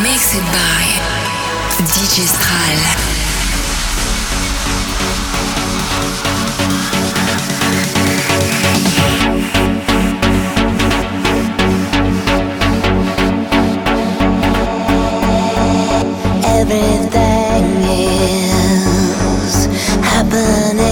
Mixed by DJ Stral. everything is happening